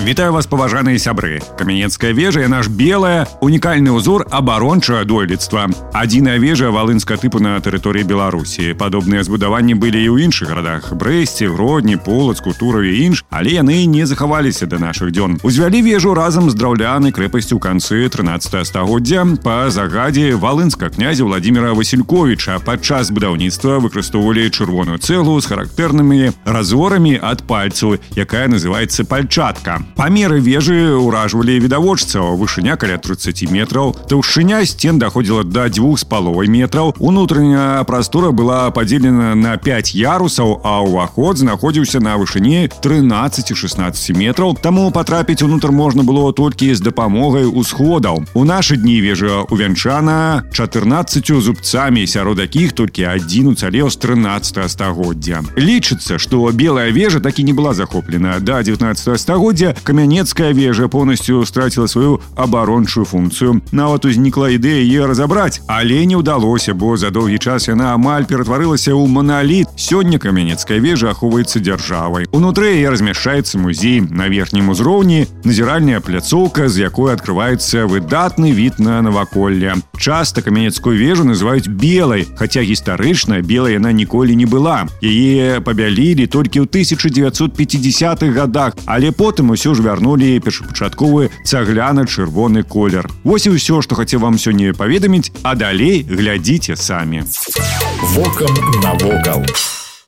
Вітаю вас паважаныя сябры камянецкая вежа яна ж белая унікальны ўзор абарончае дойлідства адзіная вежа валынска тыпу на тэрыторыі беларусі падобныя збудаванні былі і ў іншых гарадах брэсце гродні полацку тураве інш але яны не захаваліся да нашых дзён узвялі вежу разам з драўлянай крэпасцю ў канцы 13 стагоддзя па загадзе валынска князя владимира васильковича падчас будаўніцтва выкарыстоўвалі чырвоную цэлу з характэрнымі разорамі ад пальцу якая называется пальчатка памеры вежы ўражвалі відавочцаў вышыня каля 30 метраў таўшыня сцен даходзіла до дзвюх з паловай метраў унутраная прастора была падзелена на 5 ярусаў а ўваход знаходзіўся на вышыні 13-16 метраў таму потрапіць унутр можна было толькі з дапамогай усходаў у нашы дні вежа увянчана 14 зубцамі сярод якіх толькі адзін уцалеў з 13 стагоддзя лічыцца што белая вежа так і не была захоплена до 19 стагоддзя камянецкая вежа полностью страціла сваю абарончую функцыю нават узнікла ідэя яе разабраць але не ўдалося бо за доўгі час яна амаль ператварылася ў маналіт сёння камянецкая вежа ахоўваецца дзяржавай унутры яе размяшчаецца музей на верхнім узроўні назіральная пляцоўка з якой открываецца выдатны від на наваколле часта камянецкую вежу называюць белай хаця гістарычна белая яна ніколі не была яе пабялілі толькі ў 1950-х годах але потым усё ж вярнулі першапачатковы цагляна-чырвоны колер. Вось і ўсё, што хацеў вам сёння паведаміць, а далей глядзіце самі. Вокам навокал.